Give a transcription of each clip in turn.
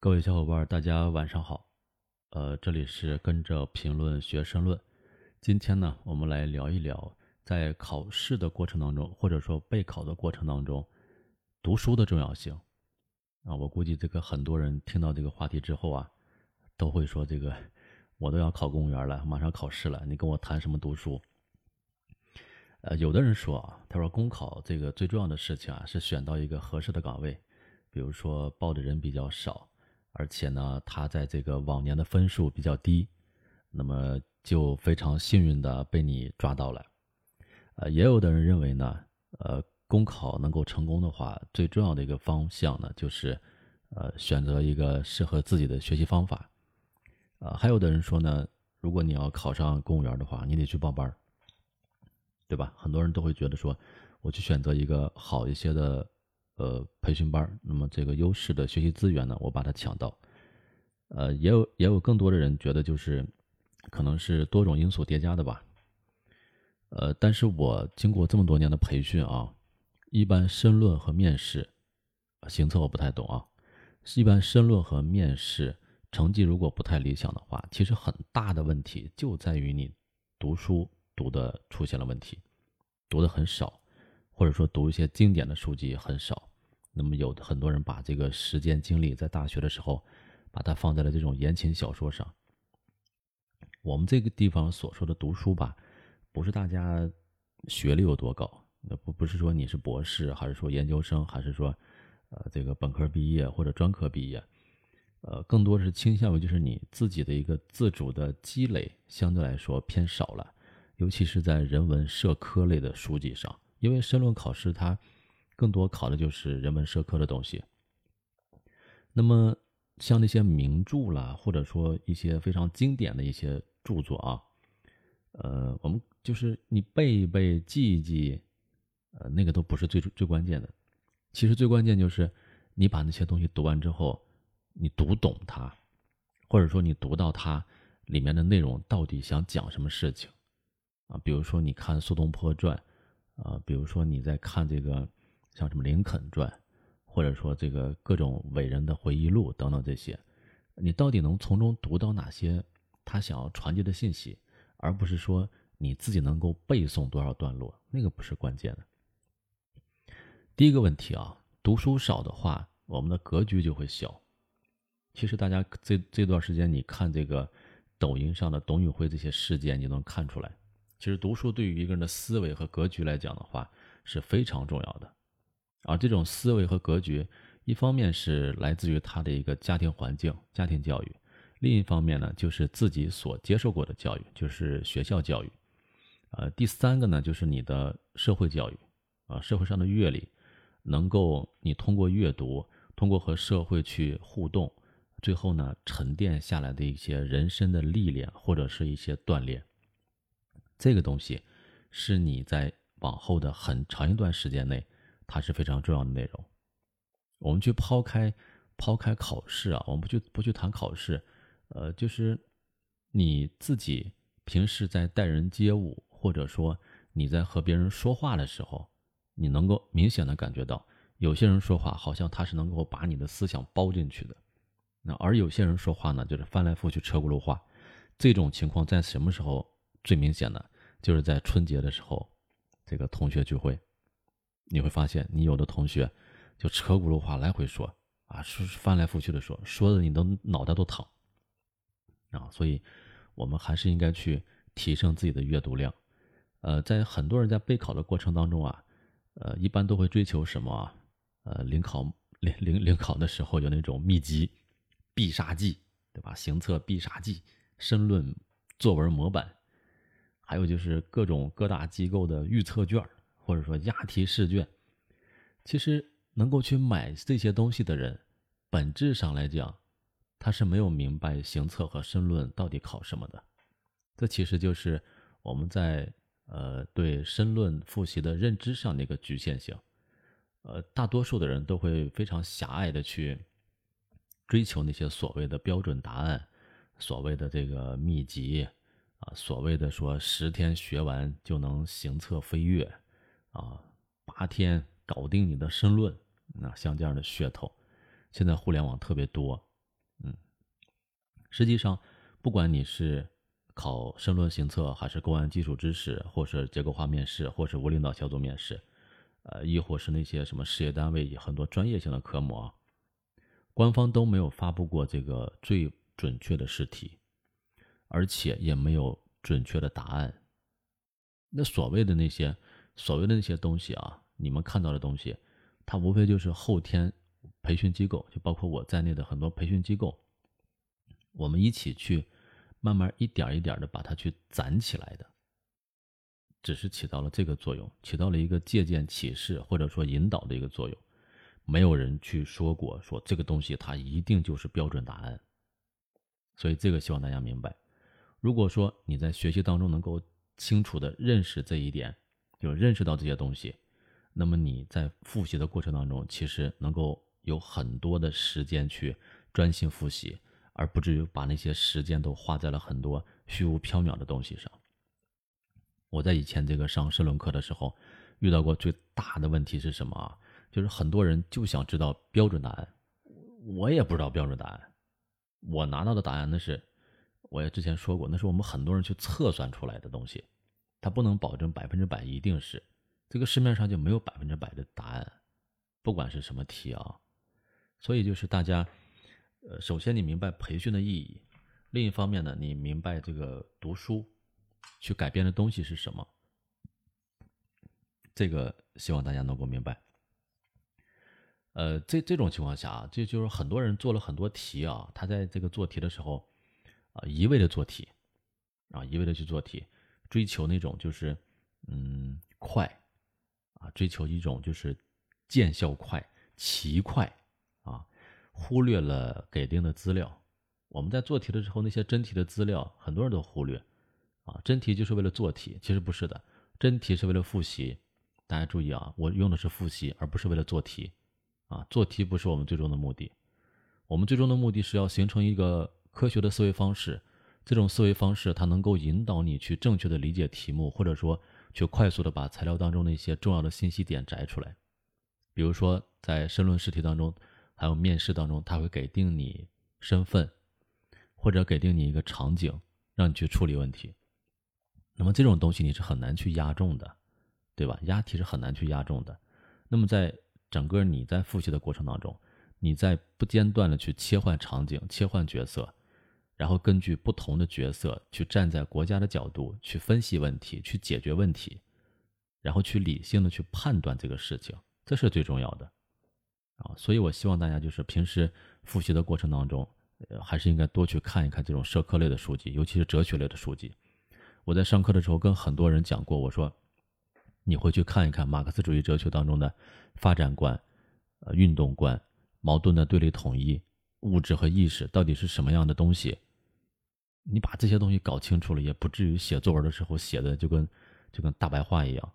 各位小伙伴，大家晚上好。呃，这里是跟着评论学申论。今天呢，我们来聊一聊在考试的过程当中，或者说备考的过程当中，读书的重要性。啊，我估计这个很多人听到这个话题之后啊，都会说这个我都要考公务员了，马上考试了，你跟我谈什么读书？呃，有的人说啊，他说公考这个最重要的事情啊，是选到一个合适的岗位，比如说报的人比较少，而且呢，他在这个往年的分数比较低，那么就非常幸运的被你抓到了。呃，也有的人认为呢，呃，公考能够成功的话，最重要的一个方向呢，就是呃选择一个适合自己的学习方法。呃，还有的人说呢，如果你要考上公务员的话，你得去报班儿。对吧？很多人都会觉得说，我去选择一个好一些的呃培训班，那么这个优势的学习资源呢，我把它抢到。呃，也有也有更多的人觉得就是可能是多种因素叠加的吧。呃，但是我经过这么多年的培训啊，一般申论和面试，行测我不太懂啊。一般申论和面试成绩如果不太理想的话，其实很大的问题就在于你读书。读的出现了问题，读的很少，或者说读一些经典的书籍很少。那么有很多人把这个时间精力在大学的时候，把它放在了这种言情小说上。我们这个地方所说的读书吧，不是大家学历有多高，那不不是说你是博士，还是说研究生，还是说呃这个本科毕业或者专科毕业，呃，更多是倾向于就是你自己的一个自主的积累相对来说偏少了。尤其是在人文社科类的书籍上，因为申论考试它更多考的就是人文社科的东西。那么像那些名著啦，或者说一些非常经典的一些著作啊，呃，我们就是你背一背、记一记，呃，那个都不是最最关键的。其实最关键就是你把那些东西读完之后，你读懂它，或者说你读到它里面的内容到底想讲什么事情。啊，比如说你看《苏东坡传》，啊，比如说你在看这个像什么《林肯传》，或者说这个各种伟人的回忆录等等这些，你到底能从中读到哪些他想要传递的信息，而不是说你自己能够背诵多少段落，那个不是关键的。第一个问题啊，读书少的话，我们的格局就会小。其实大家这这段时间你看这个抖音上的董宇辉这些事件，你能看出来。其实读书对于一个人的思维和格局来讲的话是非常重要的，而这种思维和格局，一方面是来自于他的一个家庭环境、家庭教育，另一方面呢就是自己所接受过的教育，就是学校教育，呃，第三个呢就是你的社会教育，啊，社会上的阅历，能够你通过阅读，通过和社会去互动，最后呢沉淀下来的一些人生的历练或者是一些锻炼。这个东西是你在往后的很长一段时间内，它是非常重要的内容。我们去抛开抛开考试啊，我们不去不去谈考试，呃，就是你自己平时在待人接物，或者说你在和别人说话的时候，你能够明显的感觉到，有些人说话好像他是能够把你的思想包进去的，那而有些人说话呢，就是翻来覆去车轱辘话。这种情况在什么时候？最明显呢就是在春节的时候，这个同学聚会，你会发现你有的同学就车轱辘话来回说啊，说翻来覆去的说，说的你都脑袋都疼啊。所以，我们还是应该去提升自己的阅读量。呃，在很多人在备考的过程当中啊，呃，一般都会追求什么？呃，临考临临临考的时候有那种秘籍、必杀技，对吧？行测必杀技、申论作文模板。还有就是各种各大机构的预测卷或者说押题试卷，其实能够去买这些东西的人，本质上来讲，他是没有明白行测和申论到底考什么的。这其实就是我们在呃对申论复习的认知上的一个局限性。呃，大多数的人都会非常狭隘的去追求那些所谓的标准答案，所谓的这个秘籍。啊，所谓的说十天学完就能行测飞跃，啊，八天搞定你的申论，那像这样的噱头，现在互联网特别多嗯实际上，不管你是考申论行测，还是公安基础知识，或是结构化面试，或是无领导小组面试，呃，亦或是那些什么事业单位很多专业性的科目啊，官方都没有发布过这个最准确的试题，而且也没有准确的答案。那所谓的那些所谓的那些东西啊，你们看到的东西，它无非就是后天培训机构，就包括我在内的很多培训机构，我们一起去慢慢一点一点的把它去攒起来的，只是起到了这个作用，起到了一个借鉴启示或者说引导的一个作用。没有人去说过说这个东西它一定就是标准答案，所以这个希望大家明白。如果说你在学习当中能够。清楚的认识这一点，就认识到这些东西，那么你在复习的过程当中，其实能够有很多的时间去专心复习，而不至于把那些时间都花在了很多虚无缥缈的东西上。我在以前这个上申论课的时候，遇到过最大的问题是什么啊？就是很多人就想知道标准答案，我也不知道标准答案，我拿到的答案那是。我也之前说过，那是我们很多人去测算出来的东西，它不能保证百分之百一定是。这个市面上就没有百分之百的答案，不管是什么题啊。所以就是大家，呃，首先你明白培训的意义，另一方面呢，你明白这个读书去改变的东西是什么。这个希望大家能够明白。呃，这这种情况下啊，这就是很多人做了很多题啊，他在这个做题的时候。啊，一味的做题，啊，一味的去做题，追求那种就是，嗯，快，啊，追求一种就是见效快、奇快，啊，忽略了给定的资料。我们在做题的时候，那些真题的资料，很多人都忽略，啊，真题就是为了做题，其实不是的，真题是为了复习。大家注意啊，我用的是复习，而不是为了做题，啊，做题不是我们最终的目的，我们最终的目的是要形成一个。科学的思维方式，这种思维方式它能够引导你去正确的理解题目，或者说去快速的把材料当中的一些重要的信息点摘出来。比如说在申论试题当中，还有面试当中，他会给定你身份，或者给定你一个场景，让你去处理问题。那么这种东西你是很难去压中的，对吧？押题是很难去压中的。那么在整个你在复习的过程当中，你在不间断的去切换场景、切换角色。然后根据不同的角色去站在国家的角度去分析问题，去解决问题，然后去理性的去判断这个事情，这是最重要的啊！所以我希望大家就是平时复习的过程当中，呃，还是应该多去看一看这种社科类的书籍，尤其是哲学类的书籍。我在上课的时候跟很多人讲过，我说你会去看一看马克思主义哲学当中的发展观、呃运动观、矛盾的对立统一、物质和意识到底是什么样的东西。你把这些东西搞清楚了，也不至于写作文的时候写的就跟就跟大白话一样，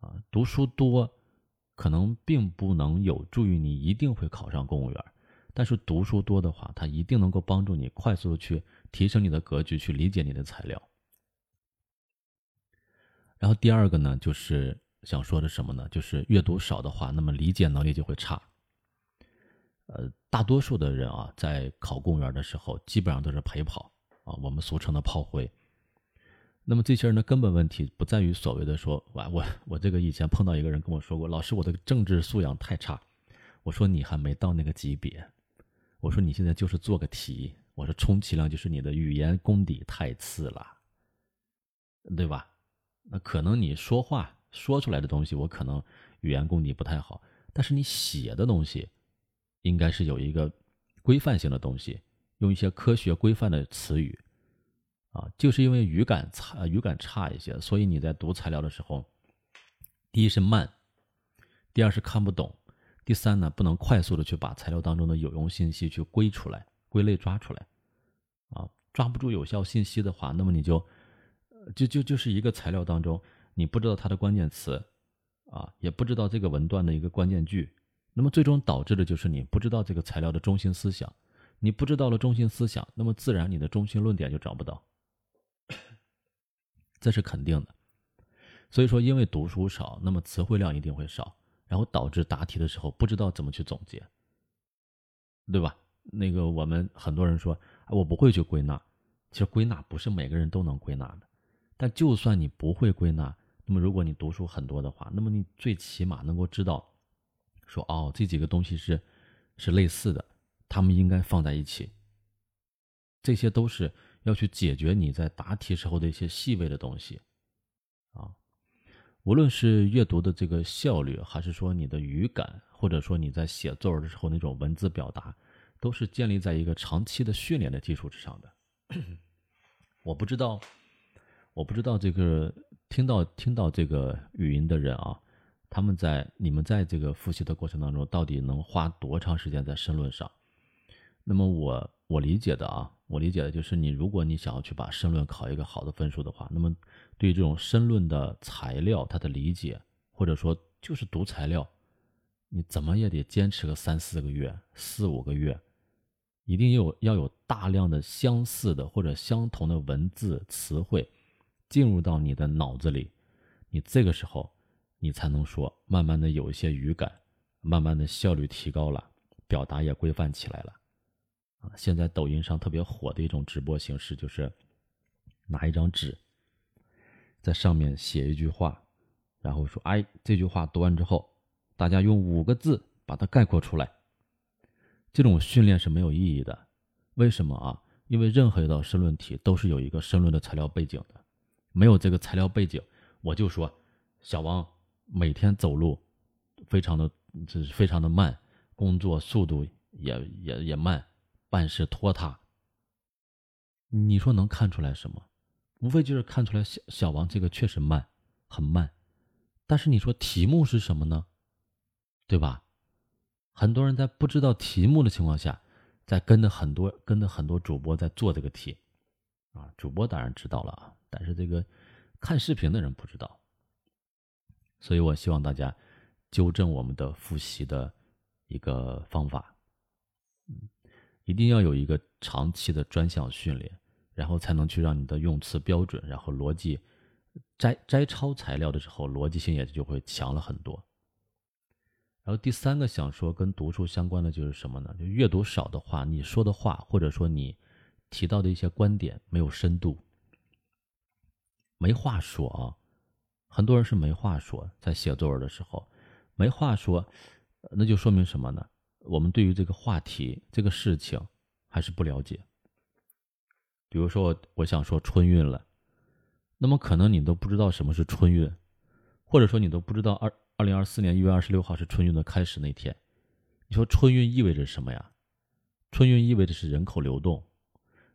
啊，读书多可能并不能有助于你一定会考上公务员，但是读书多的话，它一定能够帮助你快速的去提升你的格局，去理解你的材料。然后第二个呢，就是想说的什么呢？就是阅读少的话，那么理解能力就会差。呃，大多数的人啊，在考公务员的时候，基本上都是陪跑。啊，我们俗称的炮灰。那么这些人的根本问题不在于所谓的说，我我我这个以前碰到一个人跟我说过，老师我的政治素养太差。我说你还没到那个级别。我说你现在就是做个题。我说充其量就是你的语言功底太次了，对吧？那可能你说话说出来的东西，我可能语言功底不太好，但是你写的东西应该是有一个规范性的东西。用一些科学规范的词语，啊，就是因为语感差，语感差一些，所以你在读材料的时候，第一是慢，第二是看不懂，第三呢，不能快速的去把材料当中的有用信息去归出来、归类抓出来，啊，抓不住有效信息的话，那么你就，就就就是一个材料当中，你不知道它的关键词，啊，也不知道这个文段的一个关键句，那么最终导致的就是你不知道这个材料的中心思想。你不知道了中心思想，那么自然你的中心论点就找不到，这是肯定的。所以说，因为读书少，那么词汇量一定会少，然后导致答题的时候不知道怎么去总结，对吧？那个我们很多人说我不会去归纳。其实归纳不是每个人都能归纳的，但就算你不会归纳，那么如果你读书很多的话，那么你最起码能够知道，说哦，这几个东西是是类似的，他们应该放在一起。这些都是要去解决你在答题时候的一些细微的东西，啊，无论是阅读的这个效率，还是说你的语感，或者说你在写作文的时候那种文字表达，都是建立在一个长期的训练的基础之上的。我不知道，我不知道这个听到听到这个语音的人啊，他们在你们在这个复习的过程当中，到底能花多长时间在申论上？那么我我理解的啊，我理解的就是，你如果你想要去把申论考一个好的分数的话，那么对于这种申论的材料，它的理解，或者说就是读材料，你怎么也得坚持个三四个月、四五个月。一定有要有大量的相似的或者相同的文字词汇进入到你的脑子里，你这个时候你才能说，慢慢的有一些语感，慢慢的效率提高了，表达也规范起来了。现在抖音上特别火的一种直播形式就是拿一张纸，在上面写一句话，然后说，哎，这句话读完之后，大家用五个字把它概括出来。这种训练是没有意义的，为什么啊？因为任何一道申论题都是有一个申论的材料背景的，没有这个材料背景，我就说小王每天走路非常的这是非常的慢，工作速度也也也慢，办事拖沓。你说能看出来什么？无非就是看出来小小王这个确实慢，很慢。但是你说题目是什么呢？对吧？很多人在不知道题目的情况下，在跟着很多跟着很多主播在做这个题，啊，主播当然知道了啊，但是这个看视频的人不知道，所以我希望大家纠正我们的复习的一个方法，嗯，一定要有一个长期的专项训练，然后才能去让你的用词标准，然后逻辑摘摘抄材料的时候逻辑性也就会强了很多。然后第三个想说跟读书相关的就是什么呢？就阅读少的话，你说的话或者说你提到的一些观点没有深度，没话说啊。很多人是没话说，在写作文的时候没话说，那就说明什么呢？我们对于这个话题、这个事情还是不了解。比如说，我想说春运了，那么可能你都不知道什么是春运，或者说你都不知道二。二零二四年一月二十六号是春运的开始那天，你说春运意味着什么呀？春运意味着是人口流动，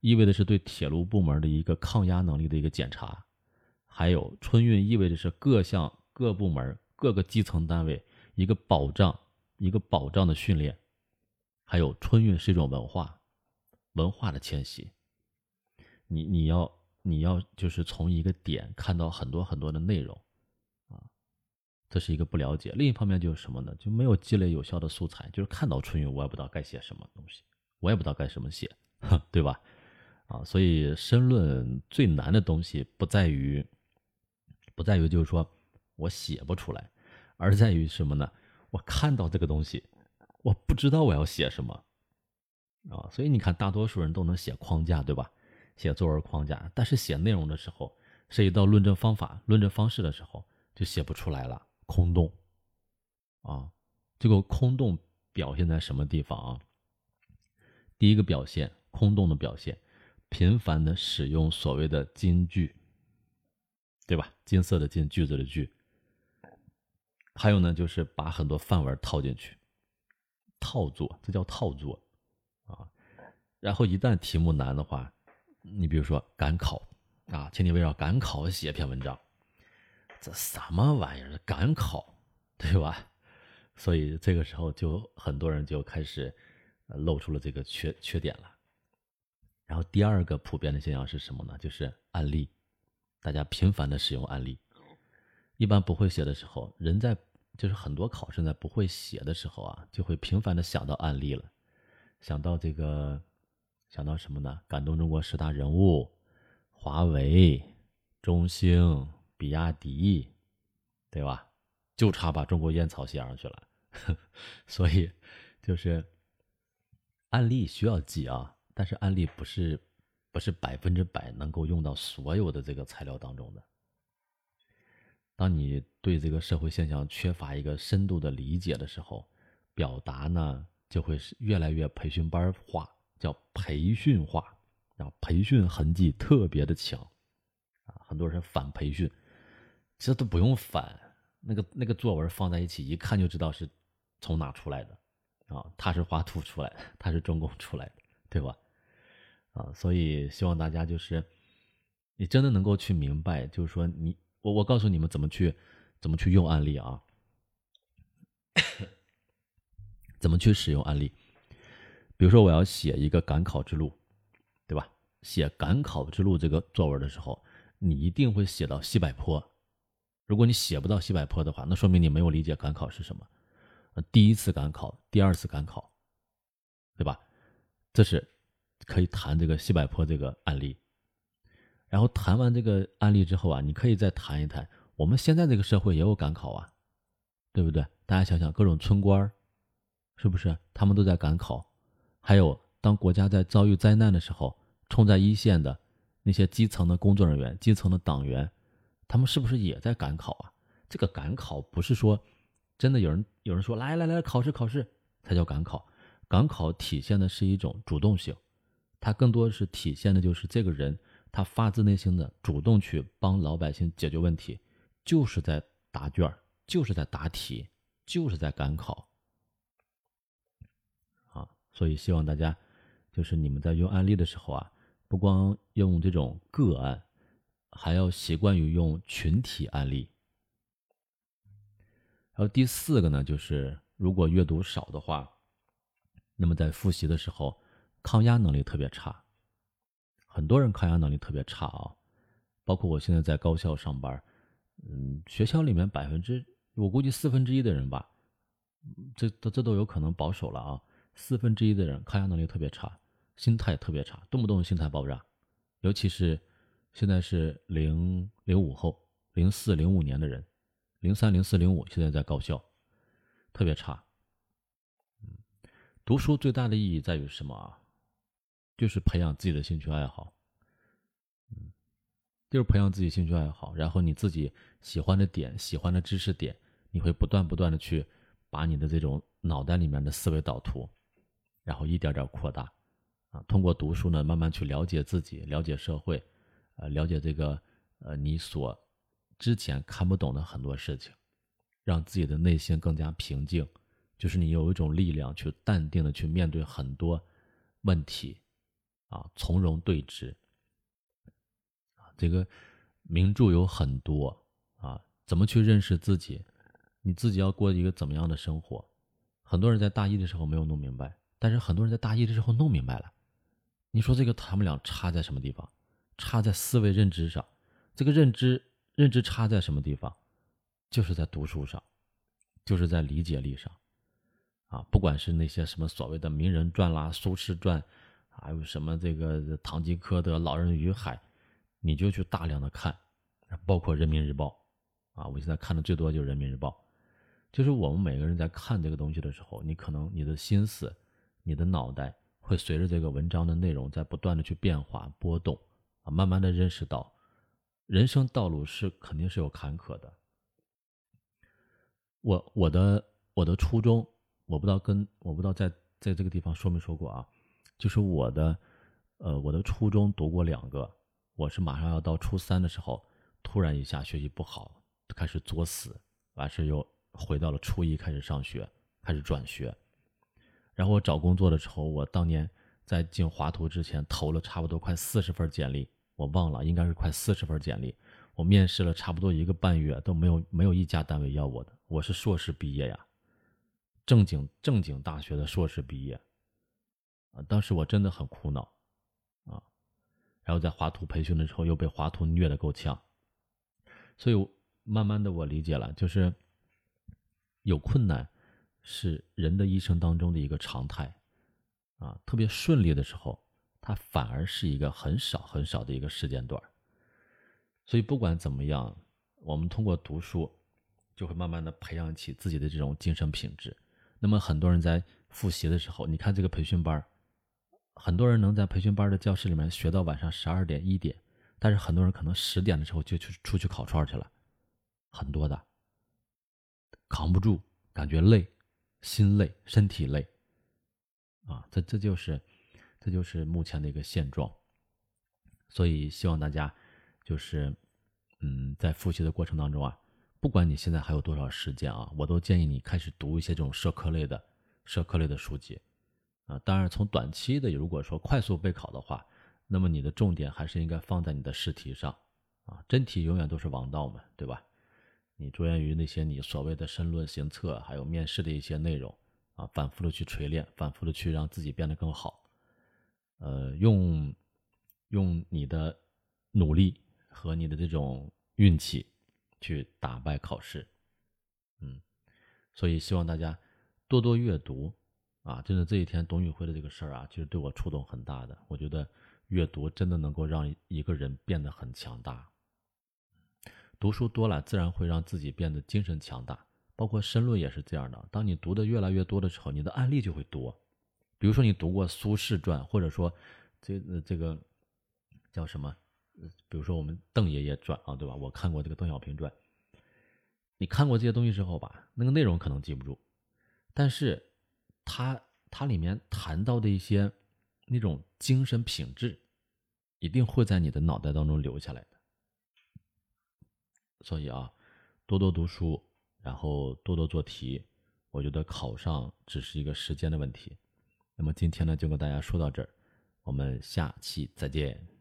意味着是对铁路部门的一个抗压能力的一个检查，还有春运意味着是各项各部门各个基层单位一个保障一个保障的训练，还有春运是一种文化，文化的迁徙。你你要你要就是从一个点看到很多很多的内容。啊这是一个不了解，另一方面就是什么呢？就没有积累有效的素材，就是看到春运，我也不知道该写什么东西，我也不知道该什么写，对吧？啊，所以申论最难的东西不在于，不在于就是说我写不出来，而在于什么呢？我看到这个东西，我不知道我要写什么，啊，所以你看，大多数人都能写框架，对吧？写作文框架，但是写内容的时候，涉及到论证方法、论证方式的时候，就写不出来了。空洞，啊，这个空洞表现在什么地方啊？第一个表现，空洞的表现，频繁的使用所谓的金句，对吧？金色的金，句子的句。还有呢，就是把很多范文套进去，套作，这叫套作，啊。然后一旦题目难的话，你比如说赶考啊，请你围绕赶考写一篇文章。这什么玩意儿？赶考，对吧？所以这个时候就很多人就开始露出了这个缺缺点了。然后第二个普遍的现象是什么呢？就是案例，大家频繁的使用案例。一般不会写的时候，人在就是很多考生在不会写的时候啊，就会频繁的想到案例了，想到这个，想到什么呢？感动中国十大人物，华为、中兴。比亚迪，对吧？就差把中国烟草写上去了。所以，就是案例需要记啊，但是案例不是不是百分之百能够用到所有的这个材料当中的。当你对这个社会现象缺乏一个深度的理解的时候，表达呢就会是越来越培训班化，叫培训化，然后，培训痕迹特别的强，啊，很多人反培训，其实都不用反，那个那个作文放在一起，一看就知道是从哪出来的，啊，他是华图出来的，他是中共出来的，对吧？啊，所以希望大家就是，你真的能够去明白，就是说你。我我告诉你们怎么去，怎么去用案例啊？怎么去使用案例？比如说我要写一个赶考之路，对吧？写赶考之路这个作文的时候，你一定会写到西柏坡。如果你写不到西柏坡的话，那说明你没有理解赶考是什么。第一次赶考，第二次赶考，对吧？这是可以谈这个西柏坡这个案例。然后谈完这个案例之后啊，你可以再谈一谈，我们现在这个社会也有赶考啊，对不对？大家想想，各种村官儿是不是他们都在赶考？还有，当国家在遭遇灾难的时候，冲在一线的那些基层的工作人员、基层的党员，他们是不是也在赶考啊？这个赶考不是说真的有人有人说来来来考试考试才叫赶考，赶考体现的是一种主动性，它更多是体现的就是这个人。他发自内心的主动去帮老百姓解决问题，就是在答卷就是在答题，就是在赶考。啊，所以希望大家，就是你们在用案例的时候啊，不光用这种个案，还要习惯于用群体案例。然后第四个呢，就是如果阅读少的话，那么在复习的时候，抗压能力特别差。很多人抗压能力特别差啊，包括我现在在高校上班，嗯，学校里面百分之我估计四分之一的人吧，这这这都有可能保守了啊，四分之一的人抗压能力特别差，心态特别差，动不动心态爆炸，尤其是现在是零零五后，零四零五年的人，零三零四零五现在在高校，特别差。嗯，读书最大的意义在于什么啊？就是培养自己的兴趣爱好，嗯，就是培养自己兴趣爱好，然后你自己喜欢的点、喜欢的知识点，你会不断不断的去把你的这种脑袋里面的思维导图，然后一点点扩大，啊，通过读书呢，慢慢去了解自己，了解社会，呃，了解这个呃你所之前看不懂的很多事情，让自己的内心更加平静，就是你有一种力量去淡定的去面对很多问题。啊，从容对峙。啊，这个名著有很多啊，怎么去认识自己？你自己要过一个怎么样的生活？很多人在大一的时候没有弄明白，但是很多人在大一的时候弄明白了。你说这个他们俩差在什么地方？差在思维认知上。这个认知认知差在什么地方？就是在读书上，就是在理解力上。啊，不管是那些什么所谓的名人传啦、苏轼传。还有什么这个《堂吉诃德》《老人与海》，你就去大量的看，包括《人民日报》啊，我现在看的最多就是《人民日报》。就是我们每个人在看这个东西的时候，你可能你的心思、你的脑袋会随着这个文章的内容在不断的去变化波动啊，慢慢的认识到，人生道路是肯定是有坎坷的。我我的我的初衷，我不知道跟我不知道在在这个地方说没说过啊。就是我的，呃，我的初中读过两个，我是马上要到初三的时候，突然一下学习不好，开始作死，完事又回到了初一开始上学，开始转学。然后我找工作的时候，我当年在进华图之前投了差不多快四十份简历，我忘了，应该是快四十份简历。我面试了差不多一个半月，都没有没有一家单位要我的。我是硕士毕业呀，正经正经大学的硕士毕业。啊，当时我真的很苦恼，啊，然后在华图培训的时候又被华图虐得够呛，所以慢慢的我理解了，就是有困难是人的一生当中的一个常态，啊，特别顺利的时候，它反而是一个很少很少的一个时间段所以不管怎么样，我们通过读书，就会慢慢的培养起自己的这种精神品质。那么很多人在复习的时候，你看这个培训班很多人能在培训班的教室里面学到晚上十二点一点，但是很多人可能十点的时候就去出去烤串去了，很多的扛不住，感觉累，心累，身体累，啊，这这就是这就是目前的一个现状。所以希望大家就是嗯，在复习的过程当中啊，不管你现在还有多少时间啊，我都建议你开始读一些这种社科类的社科类的书籍。啊，当然，从短期的如果说快速备考的话，那么你的重点还是应该放在你的试题上，啊，真题永远都是王道嘛，对吧？你着眼于那些你所谓的申论、行测，还有面试的一些内容，啊，反复的去锤炼，反复的去让自己变得更好，呃，用用你的努力和你的这种运气去打败考试，嗯，所以希望大家多多阅读。啊，真的这一天董宇辉的这个事儿啊，其实对我触动很大的。我觉得阅读真的能够让一个人变得很强大。读书多了，自然会让自己变得精神强大。包括申论也是这样的。当你读的越来越多的时候，你的案例就会多。比如说你读过苏轼传，或者说这这个叫什么？比如说我们邓爷爷传啊，对吧？我看过这个邓小平传。你看过这些东西之后吧，那个内容可能记不住，但是。它它里面谈到的一些那种精神品质，一定会在你的脑袋当中留下来的。所以啊，多多读书，然后多多做题，我觉得考上只是一个时间的问题。那么今天呢，就跟大家说到这儿，我们下期再见。